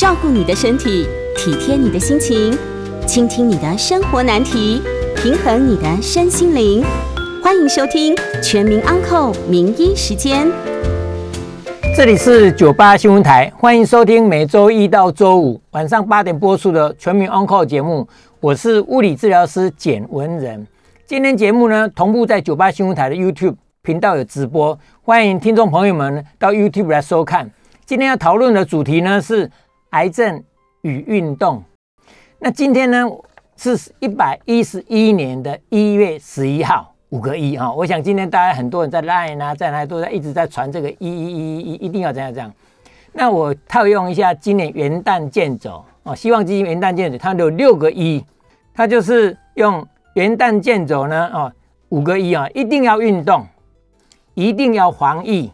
照顾你的身体，体贴你的心情，倾听你的生活难题，平衡你的身心灵。欢迎收听《全民安扣名医时间》。这里是九八新闻台，欢迎收听每周一到周五晚上八点播出的《全民安扣节目。我是物理治疗师简文仁。今天节目呢，同步在九八新闻台的 YouTube 频道有直播，欢迎听众朋友们到 YouTube 来收看。今天要讨论的主题呢是癌症与运动。那今天呢是一百一十一年的一月十一号，五个一哈。我想今天大家很多人在 Line 啊，在哪都在一直在传这个一一一一一定要这样这样。那我套用一下今年元旦健走哦，希望基金元旦健走它有六个一，它就是用。元旦健走呢？哦，五个一啊，一定要运动，一定要防疫，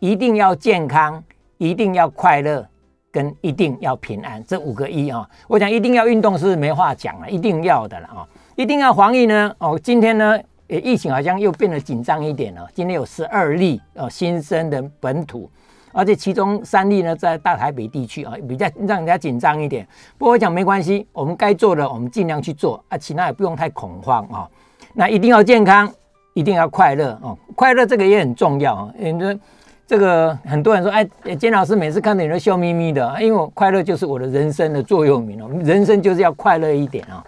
一定要健康，一定要快乐，跟一定要平安。这五个一啊，我想一定要运动是没话讲了，一定要的了啊！一定要防疫呢？哦，今天呢，疫情好像又变得紧张一点了。今天有十二例哦新生的本土。而且其中三例呢，在大台北地区啊，比较让人家紧张一点。不过我讲没关系，我们该做的我们尽量去做啊，其他也不用太恐慌啊。那一定要健康，一定要快乐哦，快乐这个也很重要啊。因为这个很多人说，哎，金老师每次看到你都笑眯眯的，因为我快乐就是我的人生的座右铭哦。人生就是要快乐一点啊，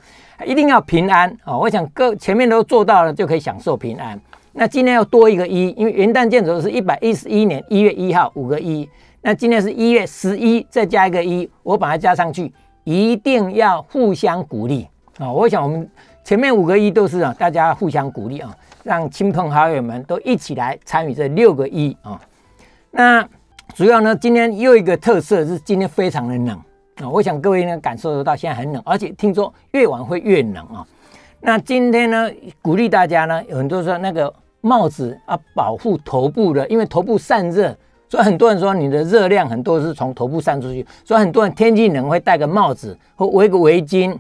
一定要平安啊。我想各前面都做到了，就可以享受平安。那今天要多一个一，因为元旦建走是一百一十一年一月一号五个一，那今天是一月十一，再加一个一，我把它加上去，一定要互相鼓励啊！我想我们前面五个一都是啊，大家互相鼓励啊，让亲朋好友们都一起来参与这六个一啊。那主要呢，今天又一个特色是今天非常的冷啊，我想各位呢感受得到现在很冷，而且听说越晚会越冷啊。那今天呢，鼓励大家呢，有很多说那个。帽子啊，保护头部的，因为头部散热，所以很多人说你的热量很多是从头部散出去，所以很多人天气冷会戴个帽子或围个围巾，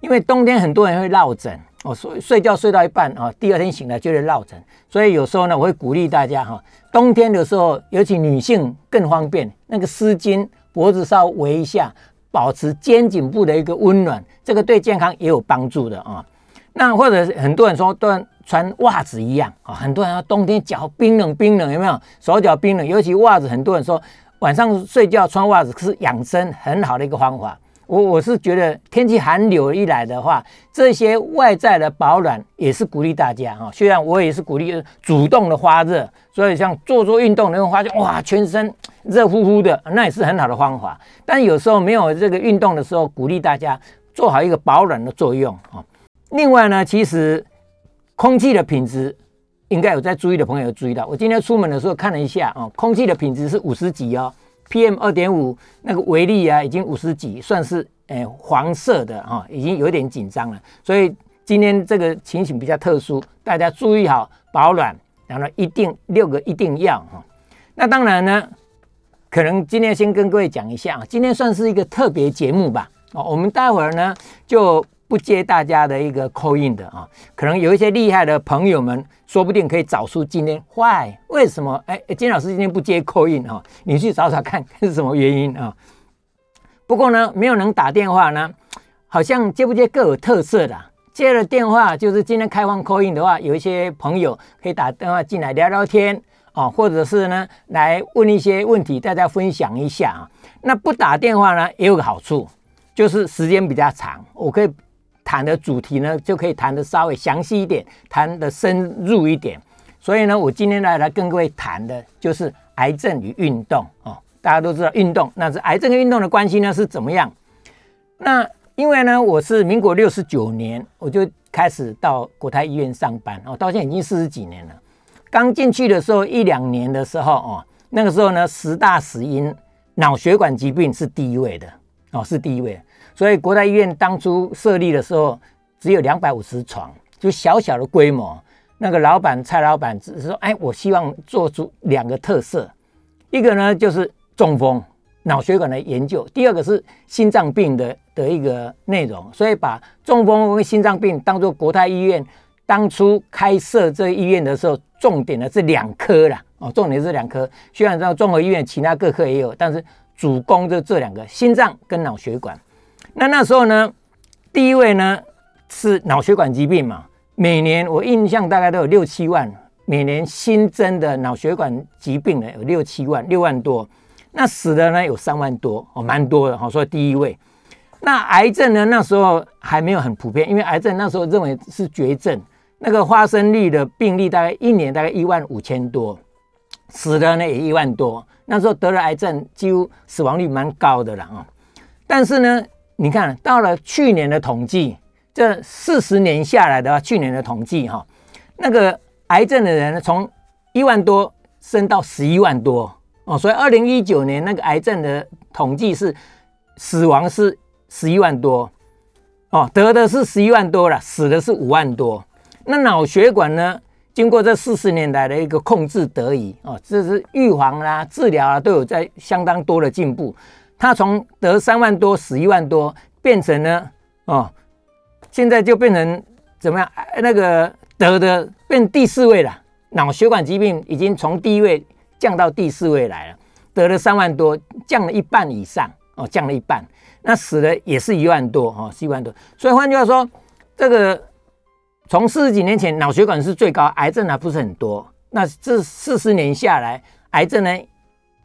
因为冬天很多人会落枕哦，睡睡觉睡到一半啊，第二天醒来就会落枕，所以有时候呢，我会鼓励大家哈，冬天的时候，尤其女性更方便，那个丝巾脖子稍微围一下，保持肩颈部的一个温暖，这个对健康也有帮助的啊。那或者很多人说，都穿袜子一样啊，很多人说冬天脚冰冷冰冷，有没有手脚冰冷？尤其袜子，很多人说晚上睡觉穿袜子是养生很好的一个方法。我我是觉得天气寒流一来的话，这些外在的保暖也是鼓励大家哈。虽然我也是鼓励主动的发热，所以像做做运动，能够发现哇，全身热乎乎的，那也是很好的方法。但有时候没有这个运动的时候，鼓励大家做好一个保暖的作用啊。另外呢，其实空气的品质应该有在注意的朋友注意到，我今天出门的时候看了一下啊，空气的品质是五十几哦，PM 二点五那个微粒啊，已经五十几，算是诶黄色的哈，已经有点紧张了。所以今天这个情形比较特殊，大家注意好保暖，然后一定六个一定要哈。那当然呢，可能今天先跟各位讲一下啊，今天算是一个特别节目吧。哦，我们待会儿呢就。不接大家的一个扣印的啊，可能有一些厉害的朋友们，说不定可以找出今天 why 为什么？哎，金老师今天不接扣印啊？你去找找看是什么原因啊？不过呢，没有能打电话呢，好像接不接各有特色的。接了电话就是今天开放扣印的话，有一些朋友可以打电话进来聊聊天啊，或者是呢来问一些问题，大家分享一下啊。那不打电话呢，也有个好处，就是时间比较长，我可以。谈的主题呢，就可以谈的稍微详细一点，谈的深入一点。所以呢，我今天来来跟各位谈的就是癌症与运动哦。大家都知道运动，那是癌症跟运动的关系呢是怎么样？那因为呢，我是民国六十九年我就开始到国泰医院上班哦，到现在已经四十几年了。刚进去的时候一两年的时候哦，那个时候呢，十大死因脑血管疾病是第一位的哦，是第一位。所以国泰医院当初设立的时候只有两百五十床，就小小的规模。那个老板蔡老板只是说：“哎，我希望做出两个特色，一个呢就是中风脑血管的研究，第二个是心脏病的的一个内容。所以把中风跟心脏病当做国泰医院当初开设这医院的时候重点的这两科啦。哦，重点是两科。虽然说综合医院其他各科也有，但是主攻的这两个心脏跟脑血管。那那时候呢，第一位呢是脑血管疾病嘛，每年我印象大概都有六七万，每年新增的脑血管疾病呢有六七万，六万多。那死的呢有三万多哦，蛮多的哈。所以第一位，那癌症呢那时候还没有很普遍，因为癌症那时候认为是绝症，那个发生率的病例大概一年大概一万五千多，死的呢也一万多。那时候得了癌症，几乎死亡率蛮高的了啊。但是呢，你看到了去年的统计，这四十年下来的话，去年的统计哈，那个癌症的人从一万多升到十一万多。哦，所以二零一九年那个癌症的统计是死亡是十一万多，哦，得的是十一万多了，死的是五万多。那脑血管呢？经过这四十年来的一个控制得以哦，这是预防啦、治疗啊都有在相当多的进步。它从得三万多、死一万多，变成呢哦，现在就变成怎么样？那个得的变第四位了，脑血管疾病已经从第一位。降到第四位来了，得了三万多，降了一半以上哦，降了一半。那死的也是一万多哦，是一万多。所以换句话说，这个从四十几年前脑血管是最高，癌症还不是很多。那这四十年下来，癌症呢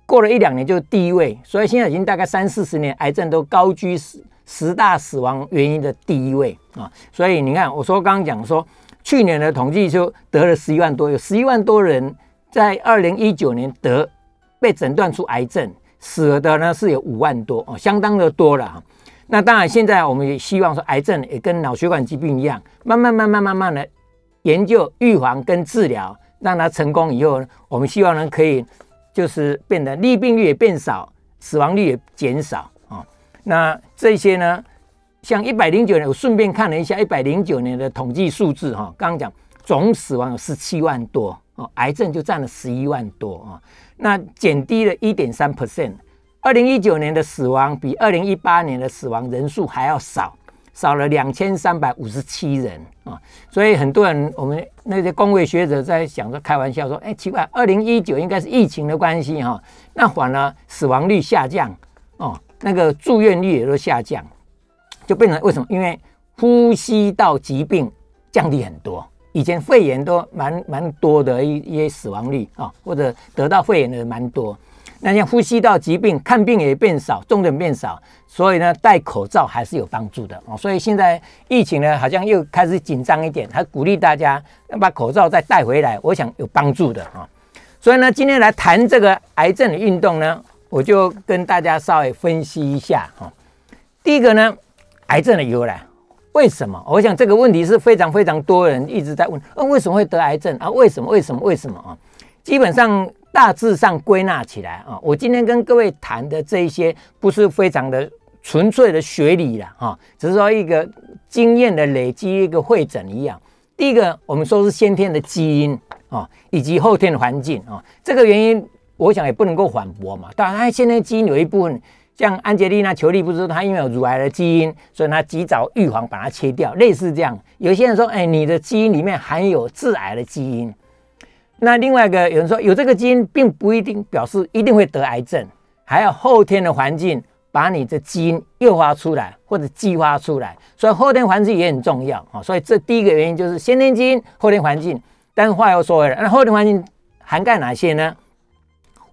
过了一两年就是第一位，所以现在已经大概三四十年，癌症都高居十十大死亡原因的第一位啊。所以你看，我说刚刚讲说，去年的统计就得了十一万多，有十一万多人。在二零一九年得被诊断出癌症，死了的呢是有五万多哦，相当的多了。那当然，现在我们也希望说，癌症也跟脑血管疾病一样，慢慢、慢慢、慢慢的研究、预防跟治疗，让它成功以后，我们希望呢可以就是变得利病率也变少，死亡率也减少啊。那这些呢，像一百零九年，我顺便看了一下一百零九年的统计数字哈，刚刚讲总死亡有十七万多。哦，癌症就占了十一万多啊，那减低了一点三 percent。二零一九年的死亡比二零一八年的死亡人数还要少，少了两千三百五十七人啊。所以很多人，我们那些工位学者在想着开玩笑说：“哎，奇怪，二零一九应该是疫情的关系哈，那反而死亡率下降哦，那个住院率也都下降，就变成为什么？因为呼吸道疾病降低很多。”以前肺炎都蛮蛮多的一一些死亡率啊，或者得到肺炎的人蛮多。那像呼吸道疾病，看病也变少，重症变少，所以呢，戴口罩还是有帮助的啊。所以现在疫情呢，好像又开始紧张一点，还鼓励大家要把口罩再戴回来，我想有帮助的啊。所以呢，今天来谈这个癌症的运动呢，我就跟大家稍微分析一下哈。第一个呢，癌症的由来。为什么？我想这个问题是非常非常多人一直在问。嗯，为什么会得癌症啊？为什么？为什么？为什么啊？基本上大致上归纳起来啊，我今天跟各位谈的这一些不是非常的纯粹的学理了哈，只是说一个经验的累积，一个会诊一样。第一个，我们说是先天的基因啊，以及后天的环境啊，这个原因我想也不能够反驳嘛。当然，先天基因有一部分。像安吉丽娜·裘丽不是她因为有乳癌的基因，所以她及早预防把它切掉，类似这样。有些人说，哎，你的基因里面含有致癌的基因。那另外一个有人说，有这个基因并不一定表示一定会得癌症，还要后天的环境把你的基因诱发出来或者激发出来，所以后天环境也很重要啊。所以这第一个原因就是先天基因、后天环境。但是话又说回来，那后天环境涵盖哪些呢？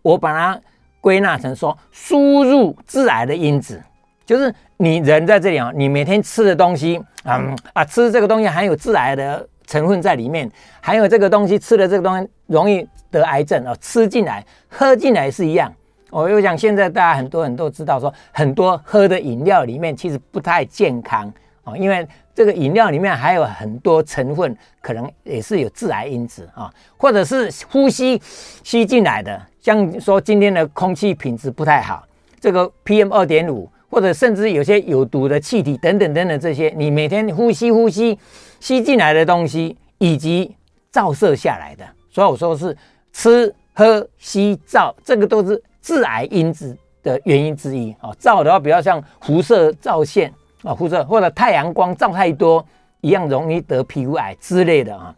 我把它。归纳成说，输入致癌的因子，就是你人在这里啊，你每天吃的东西，嗯啊，吃这个东西含有致癌的成分在里面，还有这个东西吃了这个东西容易得癌症哦，吃进来、喝进来是一样。我又讲，现在大家很多人都知道，说很多喝的饮料里面其实不太健康哦，因为这个饮料里面还有很多成分，可能也是有致癌因子啊，或者是呼吸吸进来的。像说今天的空气品质不太好，这个 PM 二点五，或者甚至有些有毒的气体等等等等这些，你每天呼吸呼吸吸进来的东西，以及照射下来的，所以我说是吃喝吸照，这个都是致癌因子的原因之一啊。照的话，比较像辐射照线啊，辐射或者太阳光照太多，一样容易得皮肤癌之类的啊。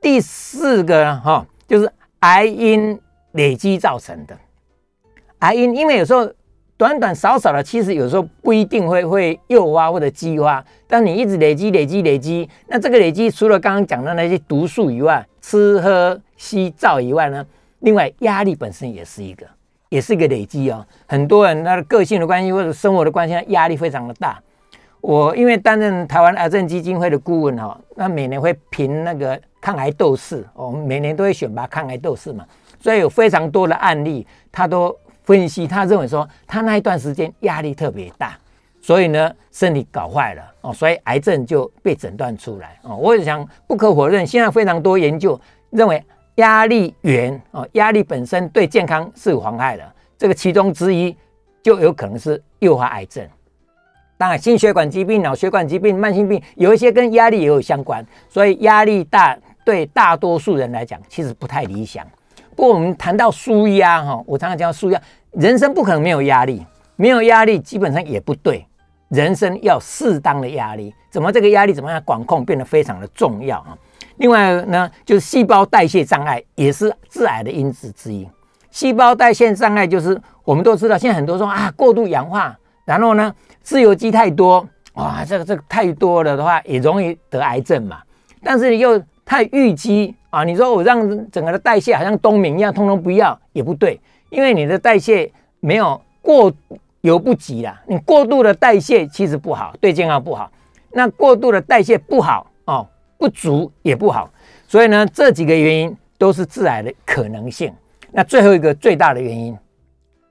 第四个哈，就是癌因。累积造成的癌因，因为有时候短短少少的，其实有时候不一定会会诱发或者激发，但你一直累积累积累积，那这个累积除了刚刚讲的那些毒素以外，吃喝吸造以外呢，另外压力本身也是一个，也是一个累积哦。很多人他的个性的关系或者生活的关系，压力非常的大。我因为担任台湾癌症基金会的顾问哈，那每年会评那个抗癌斗士，我们每年都会选拔抗癌斗士嘛，所以有非常多的案例，他都分析，他认为说他那一段时间压力特别大，所以呢身体搞坏了哦，所以癌症就被诊断出来哦。我也想不可否认，现在非常多研究认为压力源哦，压力本身对健康是有妨害的，这个其中之一就有可能是诱发癌症。当然，心血管疾病、脑血管疾病、慢性病有一些跟压力也有相关，所以压力大对大多数人来讲其实不太理想。不过我们谈到舒压哈，我常常讲舒压，人生不可能没有压力，没有压力基本上也不对。人生要适当的压力，怎么这个压力怎么样管控变得非常的重要啊。另外呢，就是细胞代谢障碍也是致癌的因子之一。细胞代谢障碍就是我们都知道，现在很多说啊过度氧化，然后呢。自由基太多哇，这个这个太多了的话，也容易得癌症嘛。但是你又太淤积啊，你说我让整个的代谢好像冬眠一样，通通不要也不对，因为你的代谢没有过犹不及啦。你过度的代谢其实不好，对健康不好。那过度的代谢不好哦，不足也不好。所以呢，这几个原因都是致癌的可能性。那最后一个最大的原因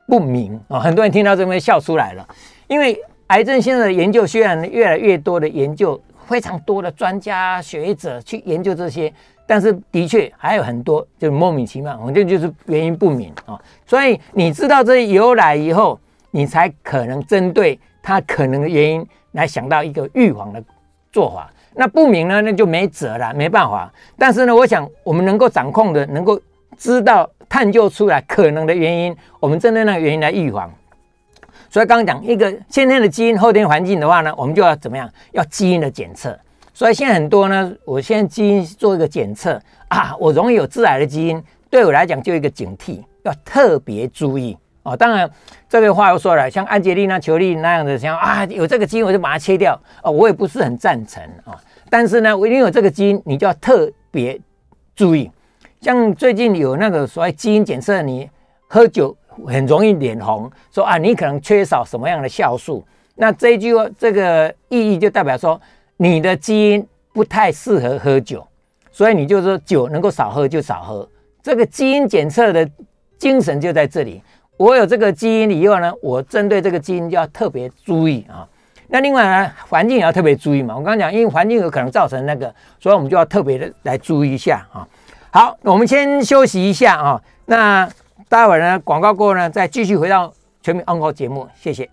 不明啊，很多人听到这边笑出来了，因为。癌症现在的研究虽然越来越多的研究，非常多的专家学者去研究这些，但是的确还有很多就莫名其妙，反正就是原因不明啊。所以你知道这些由来以后，你才可能针对它可能的原因来想到一个预防的做法。那不明呢，那就没辙了，没办法。但是呢，我想我们能够掌控的，能够知道探究出来可能的原因，我们针对那个原因来预防。所以刚刚讲一个先天的基因、后天环境的话呢，我们就要怎么样？要基因的检测。所以现在很多呢，我现在基因做一个检测啊，我容易有致癌的基因，对我来讲就一个警惕，要特别注意哦。当然，这个话又说了，像安吉丽娜·裘丽那样的，像啊有这个基因我就把它切掉啊，我也不是很赞成啊。但是呢，我因为有这个基因，你就要特别注意。像最近有那个所谓基因检测，你喝酒。很容易脸红，说啊，你可能缺少什么样的酵素？那这句话这个意义就代表说，你的基因不太适合喝酒，所以你就说酒能够少喝就少喝。这个基因检测的精神就在这里。我有这个基因以后呢，我针对这个基因就要特别注意啊。那另外呢，环境也要特别注意嘛。我刚刚讲，因为环境有可能造成那个，所以我们就要特别的来注意一下啊。好，我们先休息一下啊。那。待会儿呢，广告过后呢，再继续回到全民 Uncle 节目，谢谢。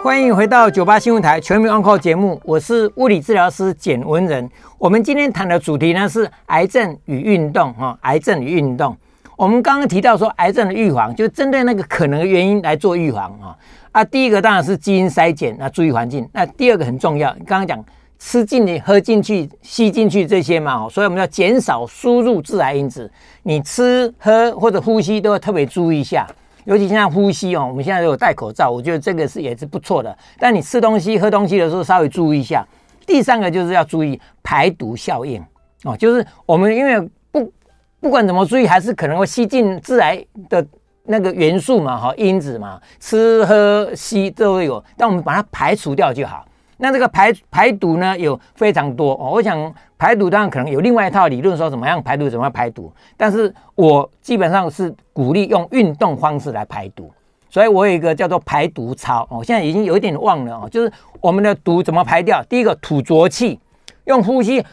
欢迎回到九八新闻台全民 Uncle 节目，我是物理治疗师简文仁。我们今天谈的主题呢是癌症与运动哈，癌症与运动。我们刚刚提到说，癌症的预防就针对那个可能的原因来做预防啊。啊，第一个当然是基因筛检，那注意环境。那第二个很重要，刚刚讲。吃进去、喝进去、吸进去这些嘛，所以我们要减少输入致癌因子。你吃、喝或者呼吸都要特别注意一下，尤其像呼吸哦，我们现在都有戴口罩，我觉得这个是也是不错的。但你吃东西、喝东西的时候稍微注意一下。第三个就是要注意排毒效应哦，就是我们因为不不管怎么注意，还是可能会吸进致癌的那个元素嘛，哈，因子嘛，吃喝吸都会有，但我们把它排除掉就好。那这个排排毒呢，有非常多哦。我想排毒当然可能有另外一套理论，说怎么样排毒，怎么样排毒。但是我基本上是鼓励用运动方式来排毒，所以我有一个叫做排毒操哦。现在已经有一点忘了哦，就是我们的毒怎么排掉？第一个吐浊气，用呼吸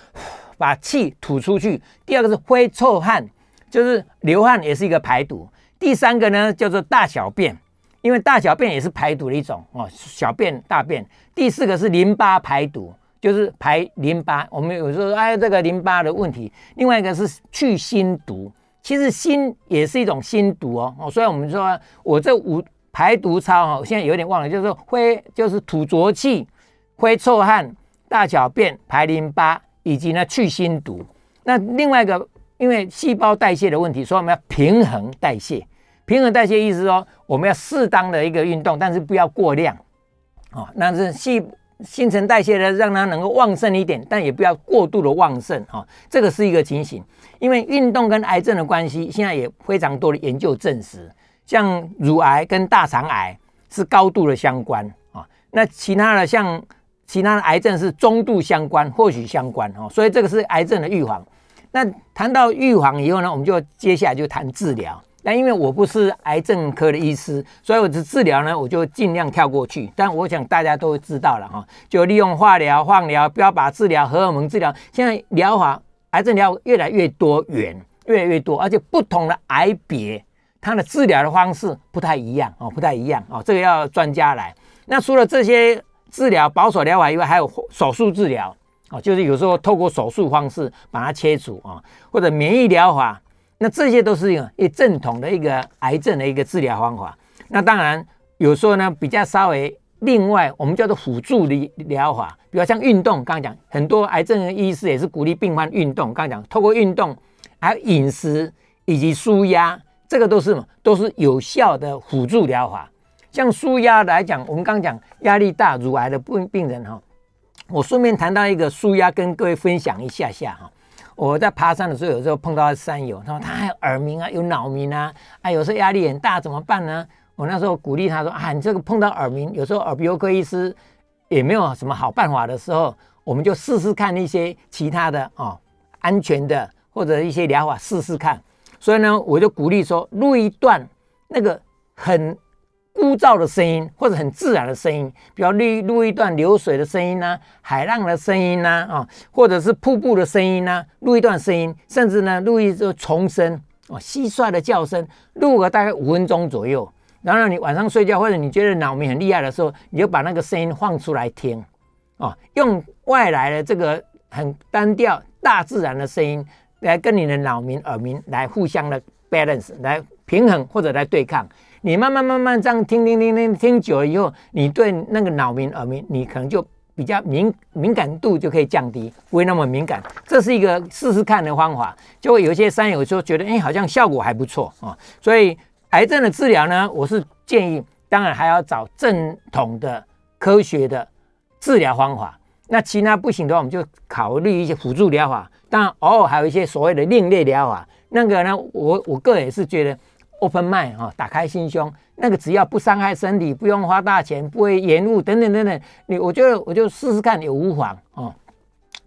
把气吐出去；第二个是挥臭汗，就是流汗也是一个排毒；第三个呢叫做大小便。因为大小便也是排毒的一种哦，小便、大便。第四个是淋巴排毒，就是排淋巴。我们有时候哎，这个淋巴的问题。另外一个是去心毒，其实心也是一种心毒哦。哦，所以我们说我这五排毒操哈，现在有点忘了，就是挥，就是吐浊气、挥臭汗、大小便、排淋巴，以及呢去心毒。那另外一个，因为细胞代谢的问题，所以我们要平衡代谢。平衡代谢意思说，我们要适当的一个运动，但是不要过量，哦，那是细新陈代谢呢，让它能够旺盛一点，但也不要过度的旺盛，哈，这个是一个情形。因为运动跟癌症的关系，现在也非常多的研究证实，像乳癌跟大肠癌是高度的相关啊，那其他的像其他的癌症是中度相关，或许相关哦，所以这个是癌症的预防。那谈到预防以后呢，我们就接下来就谈治疗。但因为我不是癌症科的医师，所以我的治疗呢，我就尽量跳过去。但我想大家都知道了哈，就利用化疗、放疗、标靶治疗、荷尔蒙治疗。现在疗法癌症疗越来越多元，越来越多，而且不同的癌别，它的治疗的方式不太一样哦，不太一样哦。这个要专家来。那除了这些治疗保守疗法以外，还有手术治疗。哦，就是有时候透过手术方式把它切除啊，或者免疫疗法，那这些都是一个一正统的一个癌症的一个治疗方法。那当然有时候呢比较稍微另外我们叫做辅助的疗法，比如像运动，刚刚讲很多癌症的医师也是鼓励病患运动。刚刚讲透过运动，还有饮食以及舒压，这个都是都是有效的辅助疗法。像舒压来讲，我们刚刚讲压力大乳癌的病病人哈。我顺便谈到一个舒压，跟各位分享一下下哈。我在爬山的时候，有时候碰到山友，他说他还有耳鸣啊，有脑鸣啊，啊，有时候压力很大，怎么办呢？我那时候鼓励他说啊，你这个碰到耳鸣，有时候耳鼻喉科医师也没有什么好办法的时候，我们就试试看一些其他的哦，安全的或者一些疗法试试看。所以呢，我就鼓励说录一段那个很。枯燥的声音，或者很自然的声音，比如录录一段流水的声音呢，海浪的声音呢，啊，或者是瀑布的声音呢，录一段声音，甚至呢，录一个虫声，哦，蟋蟀的叫声，录个大概五分钟左右。然后你晚上睡觉，或者你觉得脑鸣很厉害的时候，你就把那个声音放出来听，哦，用外来的这个很单调、大自然的声音来跟你的脑鸣、耳鸣来互相的 balance，来平衡或者来对抗。你慢慢慢慢这样听听听听听久了以后，你对那个脑鸣耳鸣，你可能就比较敏敏感度就可以降低，不会那么敏感。这是一个试试看的方法，就会有一些山友说觉得，哎，好像效果还不错啊。所以癌症的治疗呢，我是建议，当然还要找正统的科学的治疗方法。那其他不行的话，我们就考虑一些辅助疗法。当然，偶尔还有一些所谓的另类疗法。那个呢，我我个人也是觉得。Open mind 啊，打开心胸，那个只要不伤害身体，不用花大钱，不会延误等等等等，你我觉得我就试试看也无妨哦。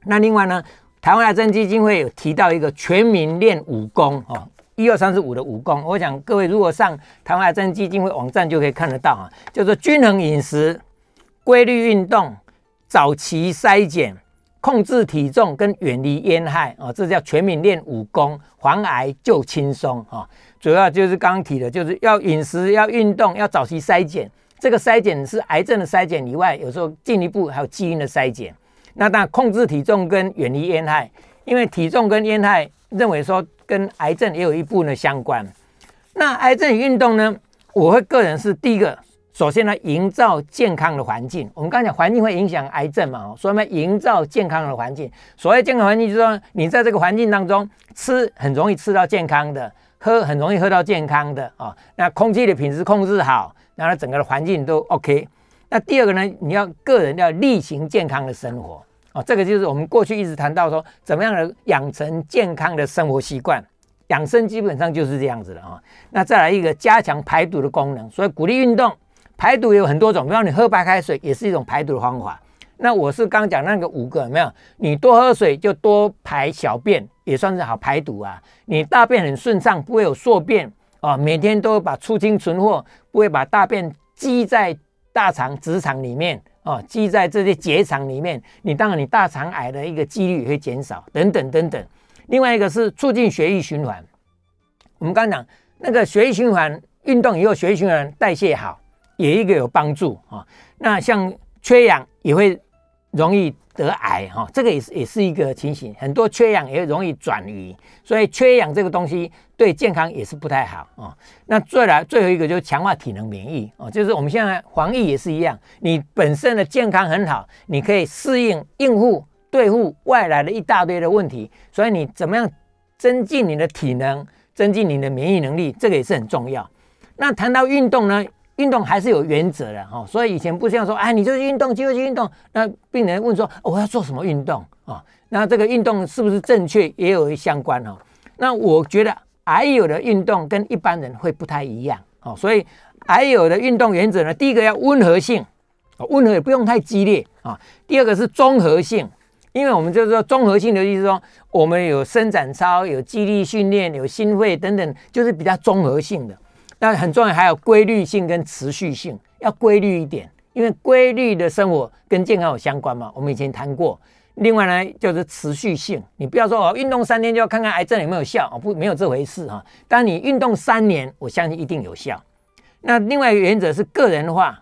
那另外呢，台湾癌症基金会有提到一个全民练武功哦，一二三四五的武功，我想各位如果上台湾癌症基金会网站就可以看得到啊，叫做均衡饮食、规律运动、早期筛检、控制体重跟远离烟害啊，这叫全民练武功，防癌就轻松啊。主要就是刚刚提的，就是要饮食、要运动、要早期筛检。这个筛检是癌症的筛检以外，有时候进一步还有基因的筛检。那当然控制体重跟远离烟害，因为体重跟烟害认为说跟癌症也有一部分的相关。那癌症运动呢？我会个人是第一个，首先呢，营造健康的环境。我们刚讲环境会影响癌症嘛，所以呢，营造健康的环境。所谓健康环境，就是说你在这个环境当中吃，很容易吃到健康的。喝很容易喝到健康的啊，那空气的品质控制好，然后整个的环境都 OK。那第二个呢，你要个人要例行健康的生活啊，这个就是我们过去一直谈到说，怎么样的养成健康的生活习惯，养生基本上就是这样子的啊。那再来一个加强排毒的功能，所以鼓励运动，排毒有很多种，比方你喝白开水也是一种排毒的方法。那我是刚讲那个五个，有没有？你多喝水就多排小便，也算是好排毒啊。你大便很顺畅，不会有宿便啊。每天都把出清存货，不会把大便积在大肠、直肠里面啊，积在这些结肠里面。你当然你大肠癌的一个几率也会减少，等等等等。另外一个是促进血液循环。我们刚讲那个血液循环，运动以后血液循环代谢好，也一个有帮助啊。那像缺氧也会。容易得癌哈，这个也是也是一个情形，很多缺氧也容易转移，所以缺氧这个东西对健康也是不太好啊。那再来最后一个就是强化体能免疫哦，就是我们现在防疫也是一样，你本身的健康很好，你可以适应应付对付外来的一大堆的问题，所以你怎么样增进你的体能，增进你的免疫能力，这个也是很重要。那谈到运动呢，运动还是有原则的哈，所以以前不像说，哎，你就是运动，就去运动。那病人问说，我要做什么运动啊？那这个运动是不是正确，也有相关哈。那我觉得癌友的运动跟一般人会不太一样哦，所以癌友的运动原则呢，第一个要温和性，温和也不用太激烈啊。第二个是综合性，因为我们就是说综合性的意思说，我们有伸展操、有肌力训练、有心肺等等，就是比较综合性的。那很重要，还有规律性跟持续性，要规律一点，因为规律的生活跟健康有相关嘛。我们以前谈过。另外呢，就是持续性，你不要说哦，运动三天就要看看癌症有没有效哦，不，没有这回事哈。当你运动三年，我相信一定有效。那另外一个原则是个人化、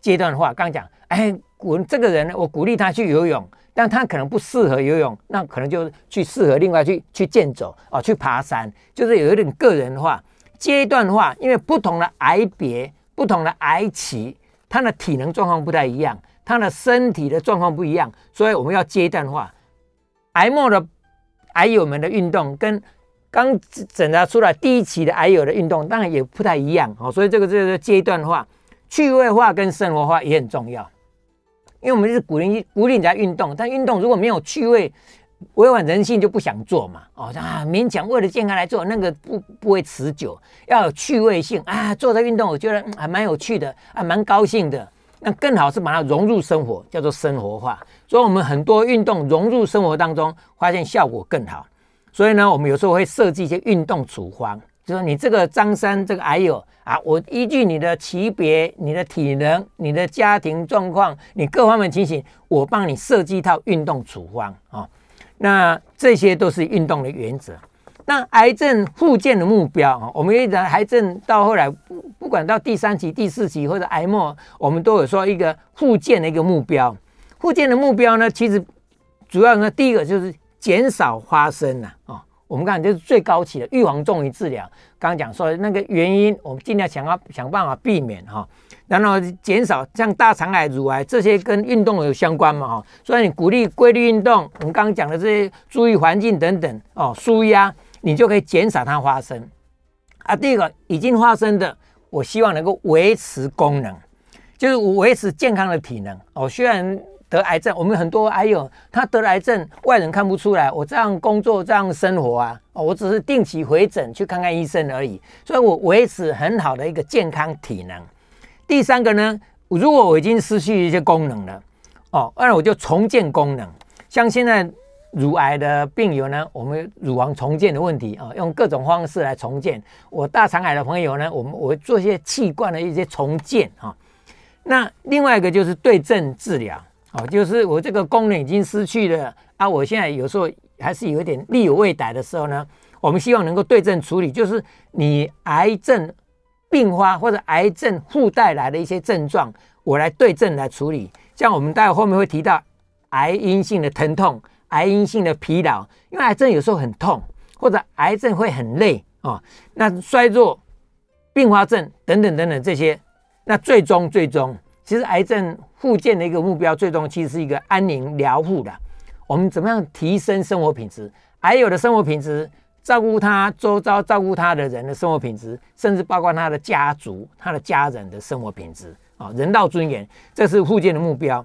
阶段化。刚讲，哎，我这个人，我鼓励他去游泳，但他可能不适合游泳，那可能就去适合另外去去健走哦，去爬山，就是有一点个人化、阶段化，因为不同的癌别、不同的癌期，他的体能状况不太一样。他的身体的状况不一样，所以我们要阶段化。癌末的癌友们的运动跟刚诊查出来第一期的癌友的运动当然也不太一样哦，所以这个这个阶段化、趣味化跟生活化也很重要。因为我们是鼓励鼓励人家运动，但运动如果没有趣味，违反人性就不想做嘛。哦啊，勉强为了健康来做，那个不不会持久。要有趣味性啊，做的运动我觉得还蛮有趣的还，蛮高兴的。那更好是把它融入生活，叫做生活化。所以，我们很多运动融入生活当中，发现效果更好。所以呢，我们有时候会设计一些运动处方，就说你这个张三这个矮友啊，我依据你的级别、你的体能、你的家庭状况、你各方面情形，我帮你设计一套运动处方啊。那这些都是运动的原则。那癌症复健的目标啊，我们一直癌症到后来不不管到第三期、第四期或者癌末，我们都有说一个复健的一个目标。复健的目标呢，其实主要呢，第一个就是减少发生呐啊，我们看就是最高级的预防重于治疗。刚刚讲说那个原因，我们尽量想要想办法避免哈，然后减少像大肠癌、乳癌这些跟运动有相关嘛哈，所以你鼓励规律运动，我们刚刚讲的这些注意环境等等哦，舒压。你就可以减少它发生啊。第二个已经发生的，我希望能够维持功能，就是维持健康的体能。哦，虽然得癌症，我们很多癌友他得癌症，外人看不出来。我这样工作，这样生活啊，哦，我只是定期回诊去看看医生而已。所以我维持很好的一个健康体能。第三个呢，如果我已经失去一些功能了，哦，那我就重建功能。像现在。乳癌的病友呢，我们乳房重建的问题啊，用各种方式来重建。我大肠癌的朋友呢，我们我做一些器官的一些重建啊。那另外一个就是对症治疗哦，就是我这个功能已经失去了啊，我现在有时候还是有一点力有未逮的时候呢，我们希望能够对症处理，就是你癌症并发或者癌症附带来的一些症状，我来对症来处理。像我们待会后面会提到癌因性的疼痛。癌因性的疲劳，因为癌症有时候很痛，或者癌症会很累啊。那衰弱、并发症等等等等这些，那最终最终，其实癌症复健的一个目标，最终其实是一个安宁疗护的。我们怎么样提升生活品质？还有的生活品质，照顾他周遭照顾他的人的生活品质，甚至包括他的家族、他的家人的生活品质啊，人道尊严，这是复健的目标。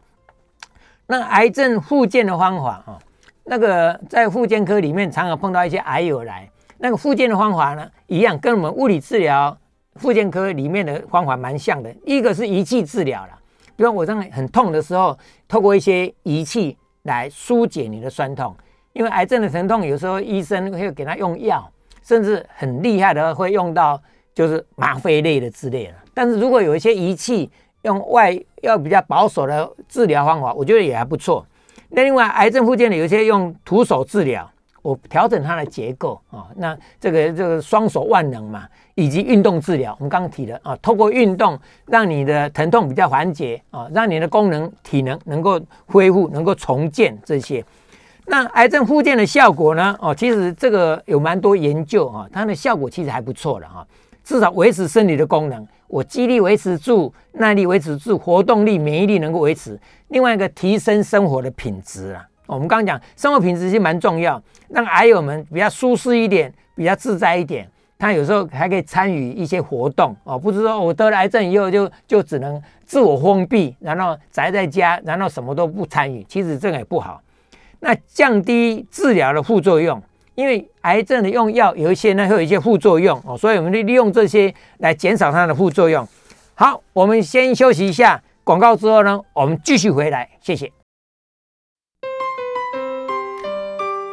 那癌症复健的方法啊。那个在复健科里面，常常碰到一些癌友来。那个复健的方法呢，一样跟我们物理治疗复健科里面的方法蛮像的。一个是仪器治疗了，比如我这样很痛的时候，透过一些仪器来疏解你的酸痛。因为癌症的疼痛，有时候医生会给他用药，甚至很厉害的会用到就是吗啡类的之类的。但是如果有一些仪器用外要比较保守的治疗方法，我觉得也还不错。那另外，癌症附件呢，有些用徒手治疗，我调整它的结构啊。那这个这个双手万能嘛，以及运动治疗，我们刚刚提的啊，透过运动让你的疼痛比较缓解啊，让你的功能体能能够恢复，能够重建这些。那癌症复健的效果呢？哦，其实这个有蛮多研究啊，它的效果其实还不错的哈，至少维持身体的功能。我肌力维持住，耐力维持住，活动力、免疫力能够维持。另外一个提升生活的品质啊，我们刚刚讲生活品质是蛮重要，让癌友们比较舒适一点，比较自在一点，他有时候还可以参与一些活动哦，不是说我得了癌症以后就就只能自我封闭，然后宅在家，然后什么都不参与，其实这个也不好。那降低治疗的副作用，因为癌症的用药有一些呢会有一些副作用哦，所以我们就利用这些来减少它的副作用。好，我们先休息一下广告之后呢，我们继续回来，谢谢。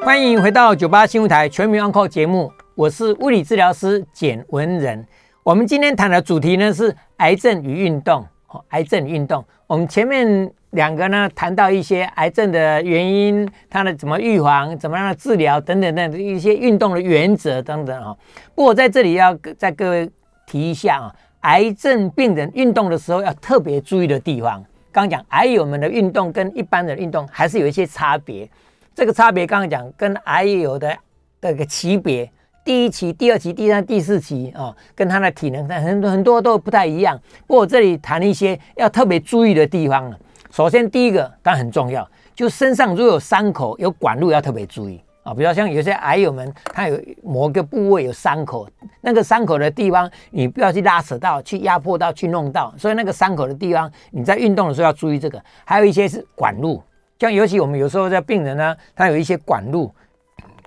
欢迎回到九八新闻台全民安扣节目，我是物理治疗师简文仁。我们今天谈的主题呢是癌症与运动。癌症运动，我们前面两个呢谈到一些癌症的原因，它的怎么预防，怎么样的治疗等等等一些运动的原则等等啊。不过在这里要在各位提一下啊，癌症病人运动的时候要特别注意的地方。刚刚讲癌友们的运动跟一般的运动还是有一些差别。这个差别刚刚讲跟癌友的这个级别，第一期、第二期、第三、第四期啊，跟他的体能很多很多都不太一样。不过这里谈一些要特别注意的地方了。首先第一个当然很重要，就身上如果有伤口、有管路要特别注意啊。比如像有些癌友们，他有某个部位有伤口，那个伤口的地方你不要去拉扯到、去压迫到、去弄到。所以那个伤口的地方，你在运动的时候要注意这个。还有一些是管路。像尤其我们有时候在病人呢，他有一些管路，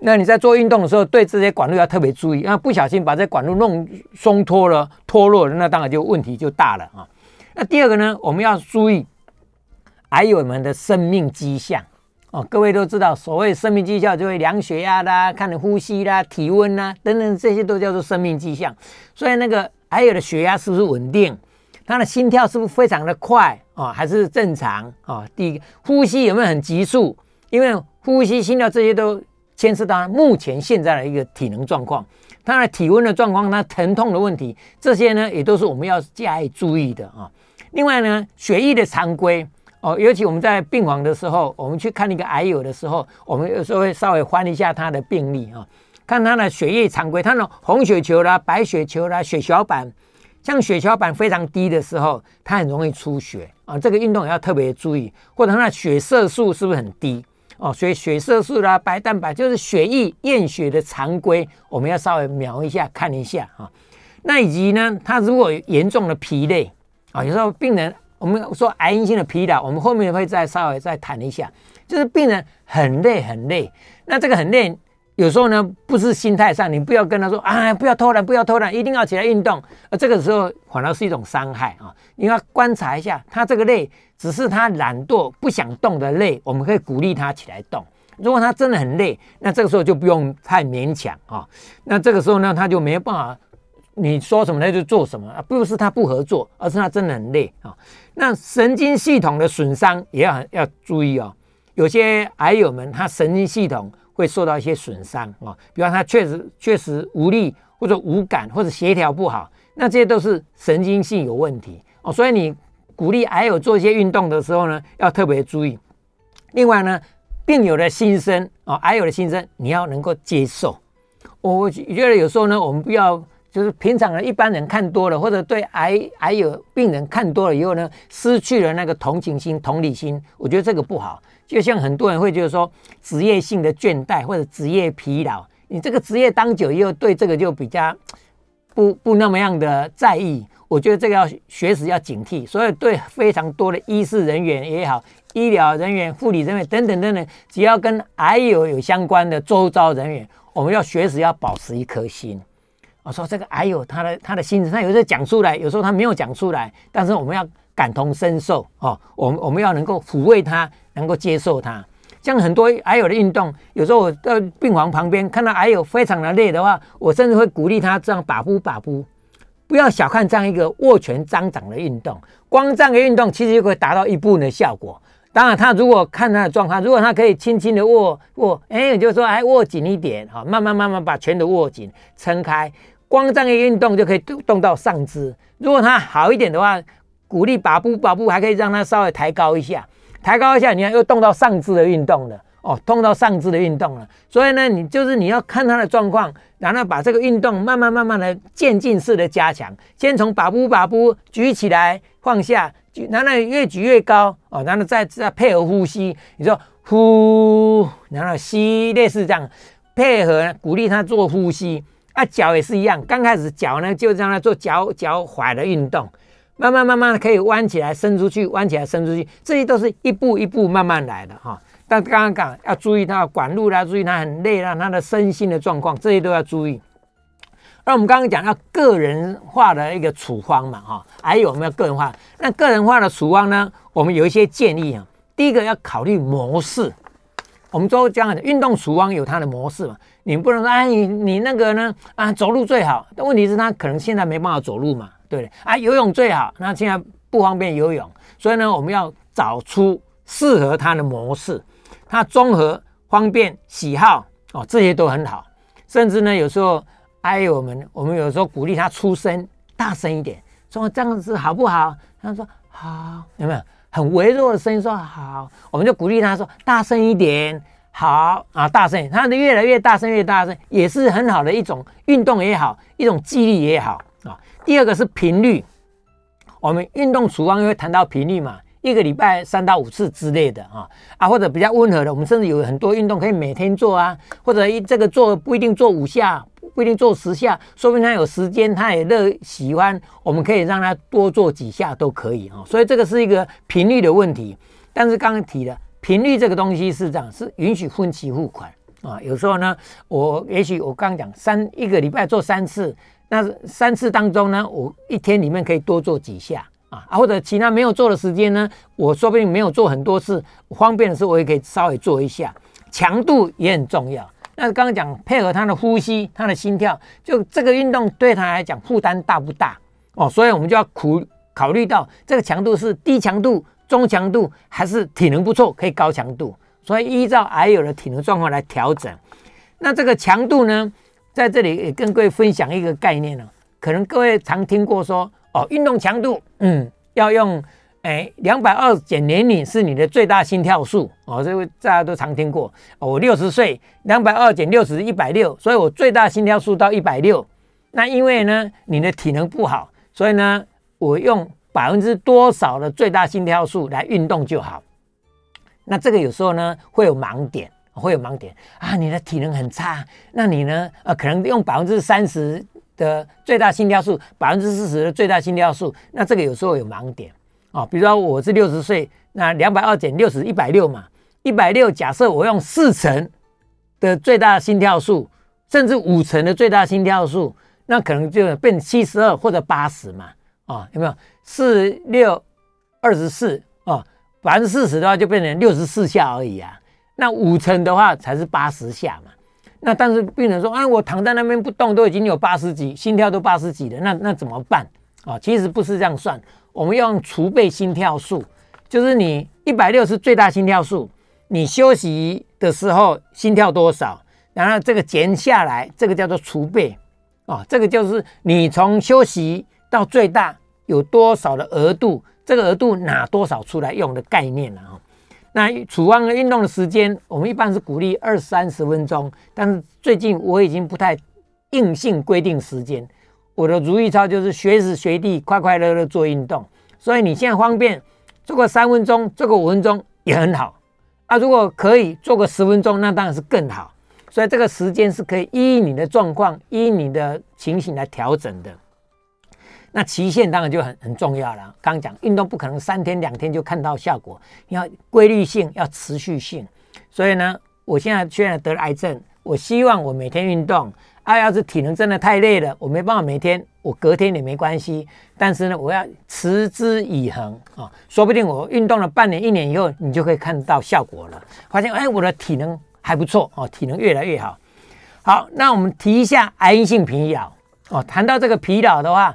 那你在做运动的时候，对这些管路要特别注意，那不小心把这管路弄松脱了、脱落了，那当然就问题就大了啊。那第二个呢，我们要注意癌友们的生命迹象哦。各位都知道，所谓生命迹象，就会量血压啦、看你呼吸啦、体温啦等等，这些都叫做生命迹象。所以那个癌友的血压是不是稳定？他的心跳是不是非常的快啊？还是正常啊？第一个，呼吸有没有很急促？因为呼吸、心跳这些都牵涉到目前现在的一个体能状况，他的体温的状况，他疼痛的问题，这些呢也都是我们要加以注意的啊。另外呢，血液的常规哦，尤其我们在病房的时候，我们去看一个癌友的时候，我们有时候会稍微翻一下他的病历啊，看他的血液常规，他的红血球啦、白血球啦、血小板。像血小板非常低的时候，它很容易出血啊，这个运动也要特别注意。或者他的血色素是不是很低哦？所以血色素啦、白蛋白就是血液验血的常规，我们要稍微瞄一下看一下啊。那以及呢，他如果严重的疲累啊，有时候病人我们说癌因性的疲劳，我们后面会再稍微再谈一下，就是病人很累很累，那这个很累。有时候呢，不是心态上，你不要跟他说啊，不要偷懒，不要偷懒，一定要起来运动。而这个时候反而是一种伤害啊！你要观察一下，他这个累只是他懒惰不想动的累，我们可以鼓励他起来动。如果他真的很累，那这个时候就不用太勉强啊。那这个时候呢，他就没办法，你说什么他就做什么啊，不是他不合作，而是他真的很累啊。那神经系统的损伤也要要注意哦。有些癌友们，他神经系统。会受到一些损伤啊，比方他确实确实无力或者无感或者协调不好，那这些都是神经性有问题哦。所以你鼓励癌友做一些运动的时候呢，要特别注意。另外呢，病友的心声啊，癌友的心声你要能够接受。我觉得有时候呢，我们不要就是平常人一般人看多了，或者对癌癌友病人看多了以后呢，失去了那个同情心、同理心，我觉得这个不好。就像很多人会觉得说职业性的倦怠或者职业疲劳，你这个职业当久以后，对这个就比较不不那么样的在意。我觉得这个要学时要警惕。所以对非常多的医师人员也好，医疗人员、护理人员等等等等，只要跟癌友有相关的周遭人员，我们要学时要保持一颗心。我说这个癌友他的他的心，他有时候讲出来，有时候他没有讲出来，但是我们要感同身受哦，我们我们要能够抚慰他。能够接受他，像很多癌友的运动，有时候我到病房旁边看到癌友非常的累的话，我甚至会鼓励他这样把呼把呼，不要小看这样一个握拳张掌的运动，光这样的运动其实就可以达到一部分的效果。当然，他如果看他的状况，如果他可以轻轻的握握，哎，就是说哎握紧一点哈，慢慢慢慢把拳头握紧撑开，光这样一运动就可以动到上肢。如果他好一点的话，鼓励把步把步，还可以让他稍微抬高一下。抬高一下，你看又动到上肢的运动了哦，动到上肢的运动了。所以呢，你就是你要看他的状况，然后把这个运动慢慢慢慢的渐进式的加强。先从把步把步举起来放下，举然后越举越高哦，然后再再配合呼吸。你说呼，然后吸，类似这样配合鼓励他做呼吸。啊，脚也是一样，刚开始脚呢就让它做脚脚踝的运动，慢慢慢慢可以弯起来伸出去，弯起来伸出去，这些都是一步一步慢慢来的哈。但刚刚讲要注意它管路啦，注意它很累啦，它的身心的状况，这些都要注意。而我们刚刚讲到个人化的一个处方嘛，哈，还有没有个人化？那个人化的处方呢？我们有一些建议啊。第一个要考虑模式，我们都讲运动处方有它的模式嘛，你不能说哎，你你那个呢啊，走路最好，但问题是他可能现在没办法走路嘛，对不对？啊，游泳最好，那现在不方便游泳，所以呢，我们要找出适合他的模式，他综合方便喜好哦，这些都很好，甚至呢，有时候。还有我们，我们有时候鼓励他出声，大声一点，说这样子好不好？他说好，有没有很微弱的声音说好？我们就鼓励他说大声一点，好啊，大声，他的越来越大声，越大声也是很好的一种运动也好，一种激励也好啊。第二个是频率，我们运动处方会谈到频率嘛，一个礼拜三到五次之类的啊啊，或者比较温和的，我们甚至有很多运动可以每天做啊，或者一这个做不一定做五下。不一定做十下，说明他有时间，他也乐喜欢，我们可以让他多做几下都可以啊。所以这个是一个频率的问题。但是刚刚提的频率这个东西是这样，是允许分期付款啊。有时候呢，我也许我刚刚讲三一个礼拜做三次，那三次当中呢，我一天里面可以多做几下啊，或者其他没有做的时间呢，我说不定没有做很多次，方便的时候我也可以稍微做一下。强度也很重要。那刚刚讲配合他的呼吸，他的心跳，就这个运动对他来讲负担大不大哦？所以我们就要考考虑到这个强度是低强度、中强度，还是体能不错可以高强度？所以依照矮友的体能状况来调整。那这个强度呢，在这里也跟各位分享一个概念呢，可能各位常听过说哦，运动强度，嗯，要用。哎，两百二减年龄是你的最大心跳数哦，这个大家都常听过。我六十岁，两百二减六十一百六，所以我最大心跳数到一百六。那因为呢，你的体能不好，所以呢，我用百分之多少的最大心跳数来运动就好。那这个有时候呢会有盲点，会有盲点啊，你的体能很差，那你呢，呃，可能用百分之三十的最大心跳数，百分之四十的最大心跳数，那这个有时候有盲点。啊，比如说我是六十岁，那两百二减六十，一百六嘛，一百六假设我用四成的最大心跳数，甚至五成的最大心跳数，那可能就变七十二或者八十嘛，啊，有没有？四六二十四啊，百分之四十的话就变成六十四下而已啊，那五成的话才是八十下嘛。那但是病人说，啊，我躺在那边不动都已经有八十几，心跳都八十几了，那那怎么办？啊，其实不是这样算。我们用储备心跳数，就是你一百六是最大心跳数，你休息的时候心跳多少，然后这个减下来，这个叫做储备哦，这个就是你从休息到最大有多少的额度，这个额度拿多少出来用的概念了哈。那处方的运动的时间，我们一般是鼓励二三十分钟，但是最近我已经不太硬性规定时间。我的如意操就是学时学地，快快乐乐做运动。所以你现在方便做个三分钟，做个五分钟也很好啊。如果可以做个十分钟，那当然是更好。所以这个时间是可以依你的状况、依你的情形来调整的。那期限当然就很很重要了。刚讲运动不可能三天两天就看到效果，要规律性，要持续性。所以呢，我现在虽然得了癌症，我希望我每天运动。啊，要是体能真的太累了，我没办法每天，我隔天也没关系。但是呢，我要持之以恒啊，说不定我运动了半年、一年以后，你就可以看到效果了。发现哎，我的体能还不错哦，体能越来越好。好，那我们提一下癌因性疲劳哦。谈到这个疲劳的话，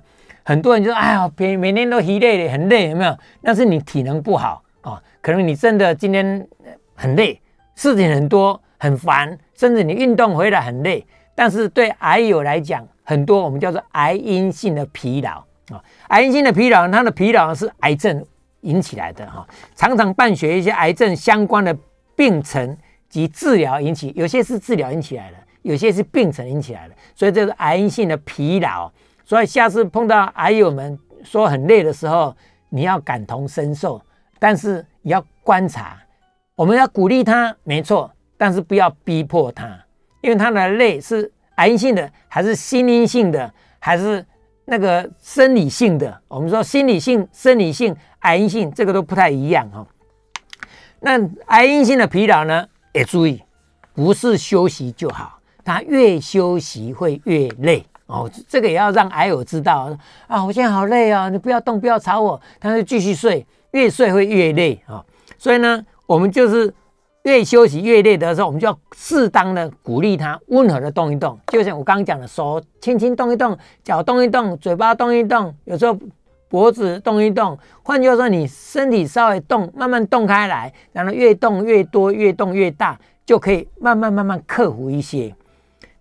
很多人就说：“哎呀，每每天都疲累的，很累，有没有？”那是你体能不好啊，可能你真的今天很累，事情很多，很烦，甚至你运动回来很累。但是对癌友来讲，很多我们叫做癌因性的疲劳啊，癌因性的疲劳，它的疲劳是癌症引起来的哈，常常伴随一些癌症相关的病程及治疗引起，有些是治疗引起来的，有些是病程引起来的，所以这是癌因性的疲劳。所以下次碰到癌友们说很累的时候，你要感同身受，但是你要观察，我们要鼓励他，没错，但是不要逼迫他。因为他的累是癌性的，还是心因性的，还是那个生理性的？我们说心理性、生理性、癌性，这个都不太一样哈。那癌因性的疲劳呢，也注意，不是休息就好，他越休息会越累哦。这个也要让癌友知道啊，我现在好累啊，你不要动，不要吵我，他就继续睡，越睡会越累啊。所以呢，我们就是越休息越累的时候，我们就要适当的鼓励他，温和的动一动。就像我刚刚讲的，手轻轻动一动，脚动一动，嘴巴动一动，有时候脖子动一动。换句话说，你身体稍微动，慢慢动开来，然后越动越多，越动越大，就可以慢慢慢慢克服一些。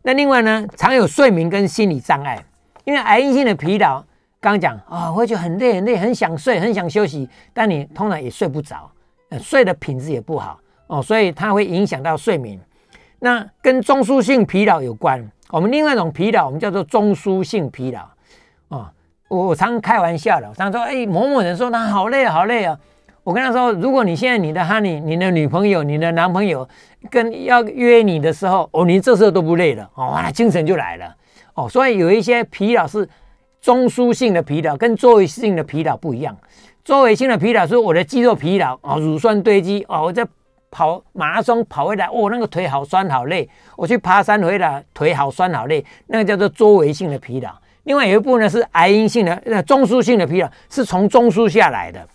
那另外呢，常有睡眠跟心理障碍，因为癌因性的疲劳，刚刚讲啊，会觉得很累很累，很想睡，很想休息，但你通常也睡不着。睡的品质也不好哦，所以它会影响到睡眠。那跟中枢性疲劳有关。我们另外一种疲劳，我们叫做中枢性疲劳哦。我常开玩笑的，常说：“哎，某某人说他好累好累啊。”我跟他说：“如果你现在你的 honey、你的女朋友、你的男朋友跟要约你的时候，哦，你这时候都不累了哦，精神就来了哦。所以有一些疲劳是中枢性的疲劳，跟作为性的疲劳不一样。”周围性的疲劳是我的肌肉疲劳啊，乳酸堆积哦，我在跑马拉松跑回来，哦，那个腿好酸好累。我去爬山回来，腿好酸好累，那个叫做周围性的疲劳。另外有一部分呢是癌因性的，那中枢性的疲劳是从中枢下来的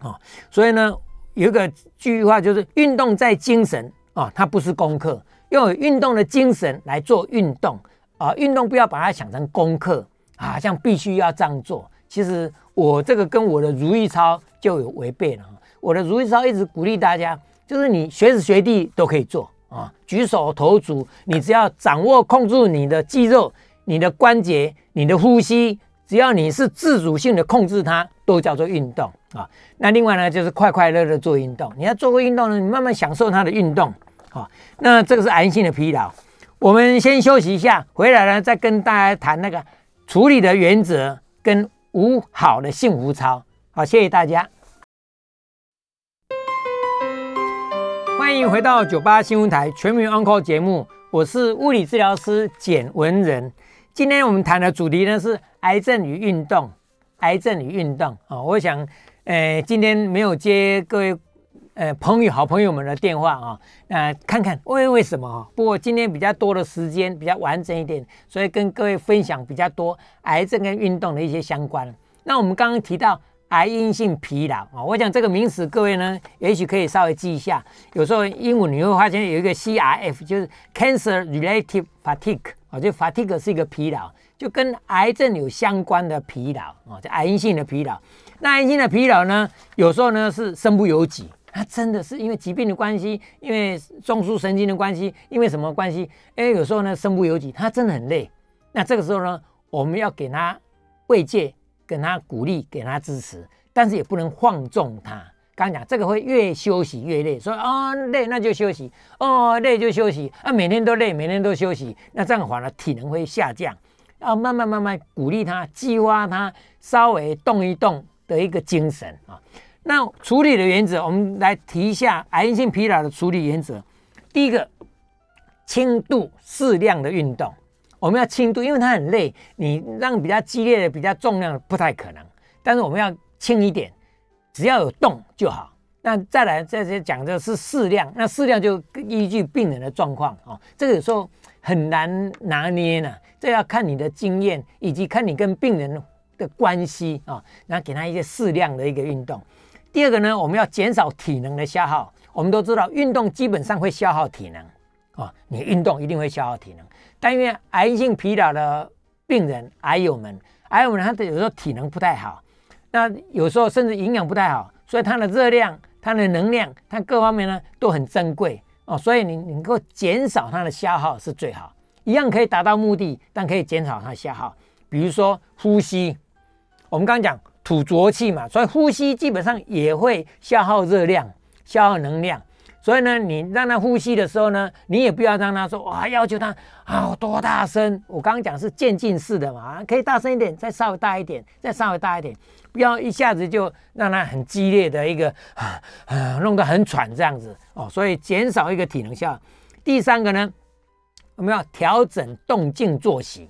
哦。所以呢，有一个句话就是运动在精神啊，它不是功课，用运动的精神来做运动啊，运动不要把它想成功课啊，像必须要这样做。其实我这个跟我的如意操就有违背了。我的如意操一直鼓励大家，就是你随时随地都可以做啊，举手投足，你只要掌握控制你的肌肉、你的关节、你的呼吸，只要你是自主性的控制它，都叫做运动啊。那另外呢，就是快快乐乐做运动。你要做过运动呢，你慢慢享受它的运动啊。那这个是癌性的疲劳。我们先休息一下，回来呢再跟大家谈那个处理的原则跟。五好的幸福操，好，谢谢大家，欢迎回到九八新闻台全民 Uncle 节目，我是物理治疗师简文仁。今天我们谈的主题呢是癌症与运动，癌症与运动啊，我想，呃，今天没有接各位。呃，朋友、好朋友们的电话啊，那看看为为什么啊？不过今天比较多的时间，比较完整一点，所以跟各位分享比较多癌症跟运动的一些相关。那我们刚刚提到癌因性疲劳啊，我想这个名词各位呢，也许可以稍微记一下。有时候英文你会发现有一个 CRF，就是 Cancer Related Fatigue 就 fatigue 是一个疲劳，就跟癌症有相关的疲劳啊，就癌性的疲劳。那癌性的疲劳呢，有时候呢是身不由己。他真的是因为疾病的关系，因为中枢神经的关系，因为什么关系？因为有时候呢，身不由己，他真的很累。那这个时候呢，我们要给他慰藉，给他鼓励，给他支持，但是也不能放纵他。刚讲这个会越休息越累，说啊累那就休息，哦累就休息啊，每天都累，每天都休息，那这样的话呢，体能会下降。要慢慢慢慢鼓励他，激发他稍微动一动的一个精神啊。那处理的原则，我们来提一下癌性疲劳的处理原则。第一个，轻度适量的运动，我们要轻度，因为它很累，你让比较激烈的、比较重量不太可能。但是我们要轻一点，只要有动就好。那再来这些讲的是适量，那适量就依据病人的状况哦，这个有时候很难拿捏呢，这要看你的经验以及看你跟病人的关系啊，然后给他一些适量的一个运动。第二个呢，我们要减少体能的消耗。我们都知道，运动基本上会消耗体能啊，你运动一定会消耗体能。但因为癌性疲劳的病人、癌友们、癌友们，他有时候体能不太好，那有时候甚至营养不太好，所以它的热量、它的能量、它各方面呢都很珍贵哦。所以你能够减少它的消耗是最好，一样可以达到目的，但可以减少它的消耗。比如说呼吸，我们刚刚讲。吐浊气嘛，所以呼吸基本上也会消耗热量、消耗能量。所以呢，你让他呼吸的时候呢，你也不要让他说哇，要求他啊多大声。我刚刚讲是渐进式的嘛，可以大声一点，再稍微大一点，再稍微大一点，不要一下子就让他很激烈的一个啊啊，弄得很喘这样子哦。所以减少一个体能效。第三个呢，我们要调整动静作息，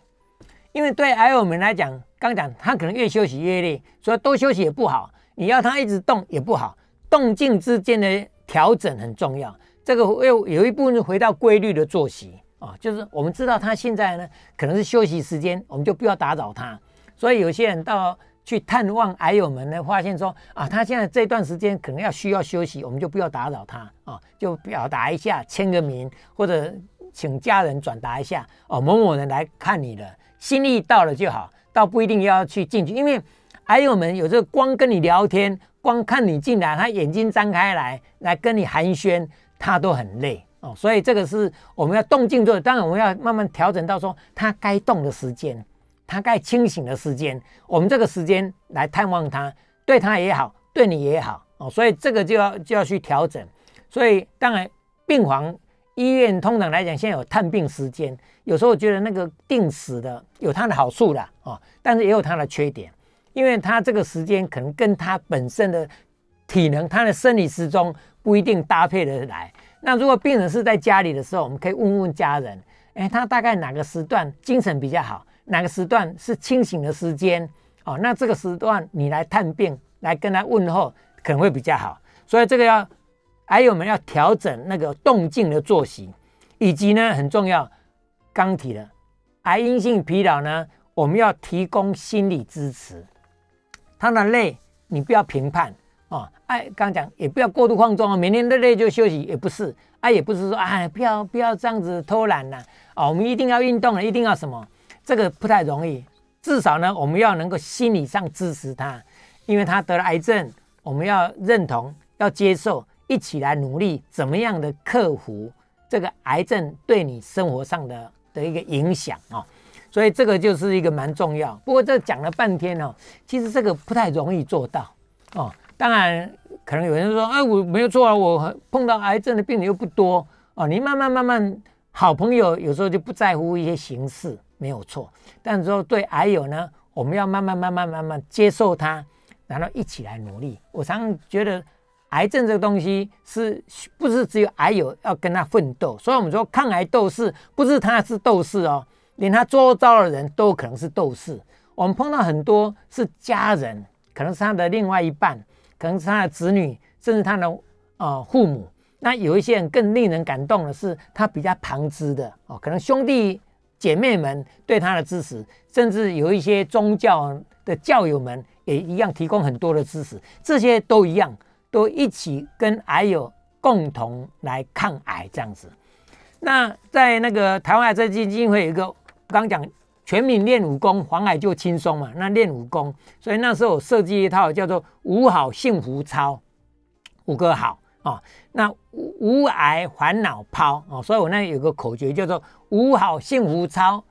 因为对癌友们来讲，刚讲他可能越休息越累，所以多休息也不好。你要他一直动也不好，动静之间的调整很重要。这个又有一部分回到规律的作息啊，就是我们知道他现在呢可能是休息时间，我们就不要打扰他。所以有些人到去探望癌友们呢，发现说啊，他现在这段时间可能要需要休息，我们就不要打扰他啊，就表达一下，签个名或者请家人转达一下哦，某某人来看你了，心意到了就好，倒不一定要去进去，因为。还有们有时候光跟你聊天，光看你进来，他眼睛张开来来跟你寒暄，他都很累哦。所以这个是我们要动静做的，当然我们要慢慢调整到说他该动的时间，他该清醒的时间，我们这个时间来探望他，对他也好，对你也好哦。所以这个就要就要去调整。所以当然病房医院通常来讲，现在有探病时间，有时候我觉得那个定时的有它的好处啦哦，但是也有它的缺点。因为他这个时间可能跟他本身的体能、他的生理时钟不一定搭配的来。那如果病人是在家里的时候，我们可以问问家人，哎，他大概哪个时段精神比较好？哪个时段是清醒的时间？哦，那这个时段你来探病，来跟他问候，可能会比较好。所以这个要，还有我们要调整那个动静的作息，以及呢很重要，刚提了癌因性疲劳呢，我们要提供心理支持。他的累，你不要评判哦。哎，刚讲也不要过度放纵啊。每天累累就休息，也不是。啊，也不是说哎，不要不要这样子偷懒呐。哦，我们一定要运动了，一定要什么？这个不太容易。至少呢，我们要能够心理上支持他，因为他得了癌症，我们要认同，要接受，一起来努力，怎么样的克服这个癌症对你生活上的的一个影响啊？所以这个就是一个蛮重要，不过这讲了半天哦，其实这个不太容易做到哦。当然，可能有人说，哎，我没有做啊，我碰到癌症的病人又不多哦。你慢慢慢慢，好朋友有时候就不在乎一些形式，没有错。但是说对癌友呢，我们要慢慢慢慢慢慢接受他，然后一起来努力。我常常觉得，癌症这个东西是不是只有癌友要跟他奋斗？所以我们说抗癌斗士，不是他是斗士哦。连他周遭的人都可能是斗士。我们碰到很多是家人，可能是他的另外一半，可能是他的子女，甚至他的呃父母。那有一些人更令人感动的是，他比较旁支的哦，可能兄弟姐妹们对他的支持，甚至有一些宗教的教友们也一样提供很多的支持。这些都一样，都一起跟癌友共同来抗癌这样子。那在那个台湾癌症基金会有一个。刚讲全民练武功，防癌就轻松嘛。那练武功，所以那时候我设计一套叫做“五好幸福操”，五个好啊。那五无癌烦恼抛哦，所以我那有个口诀叫做“五好幸福操，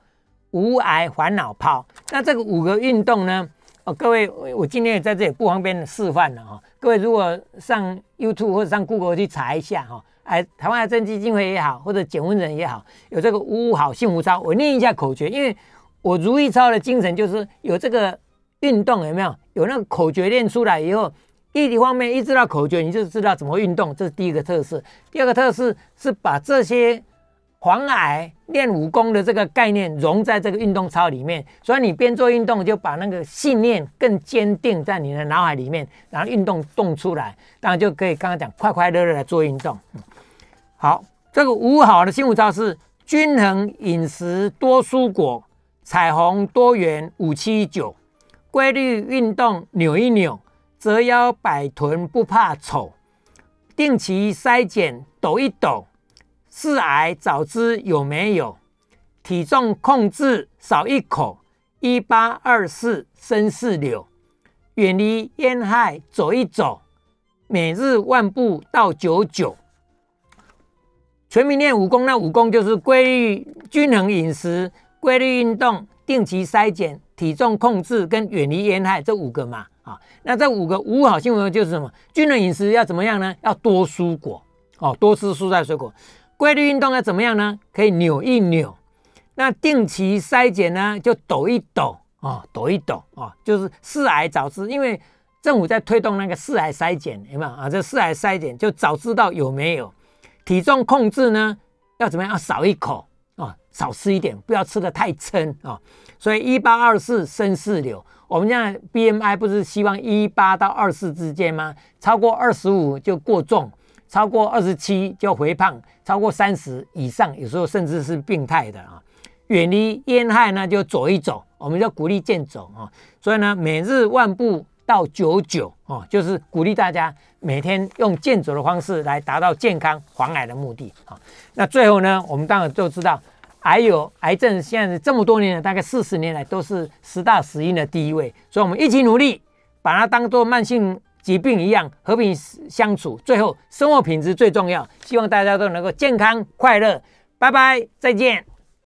无癌烦恼抛”。那这个五个运动呢？哦，各位，我今天也在这里不方便示范了哈。各位如果上 YouTube 或者上 Google 去查一下哈。哎，台湾癌症基金会也好，或者减温人也好，有这个五五好幸福操，我念一下口诀，因为我如意操的精神就是有这个运动，有没有？有那个口诀练出来以后，一方面一知道口诀，你就知道怎么运动，这是第一个特色。第二个特色是把这些防癌练武功的这个概念融在这个运动操里面，所以你边做运动就把那个信念更坚定在你的脑海里面，然后运动动出来，当然就可以刚刚讲快快乐乐的做运动。好，这个五好的幸福招是均衡饮食、多蔬果、彩虹多元五七九、规律运动扭一扭、折腰摆臀不怕丑、定期筛检抖一抖、四癌早知有没有、体重控制少一口、一八二四生四柳、远离烟害走一走、每日万步到九九。全民练武功，那武功就是规律、均衡饮食、规律运动、定期筛检、体重控制跟远离烟害这五个嘛。啊，那这五个五好新闻就是什么？均衡饮食要怎么样呢？要多蔬果哦，多吃蔬菜水果。规律运动要怎么样呢？可以扭一扭。那定期筛检呢，就抖一抖啊，抖一抖啊，就是四癌早知，因为政府在推动那个四癌筛检，有没有啊？这四癌筛检就早知道有没有。体重控制呢，要怎么样？要少一口啊，少吃一点，不要吃的太撑啊。所以一八二四生四流，我们现在 BMI 不是希望一八到二四之间吗？超过二十五就过重，超过二十七就肥胖，超过三十以上，有时候甚至是病态的啊。远离烟害呢，就走一走，我们就鼓励健走啊。所以呢，每日万步到九九啊，就是鼓励大家每天用健走的方式来达到健康防癌的目的啊。那最后呢，我们当然都知道。还有癌症，现在这么多年了，大概四十年来都是十大死因的第一位，所以我们一起努力，把它当做慢性疾病一样和平相处，最后生活品质最重要，希望大家都能够健康快乐，拜拜，再见。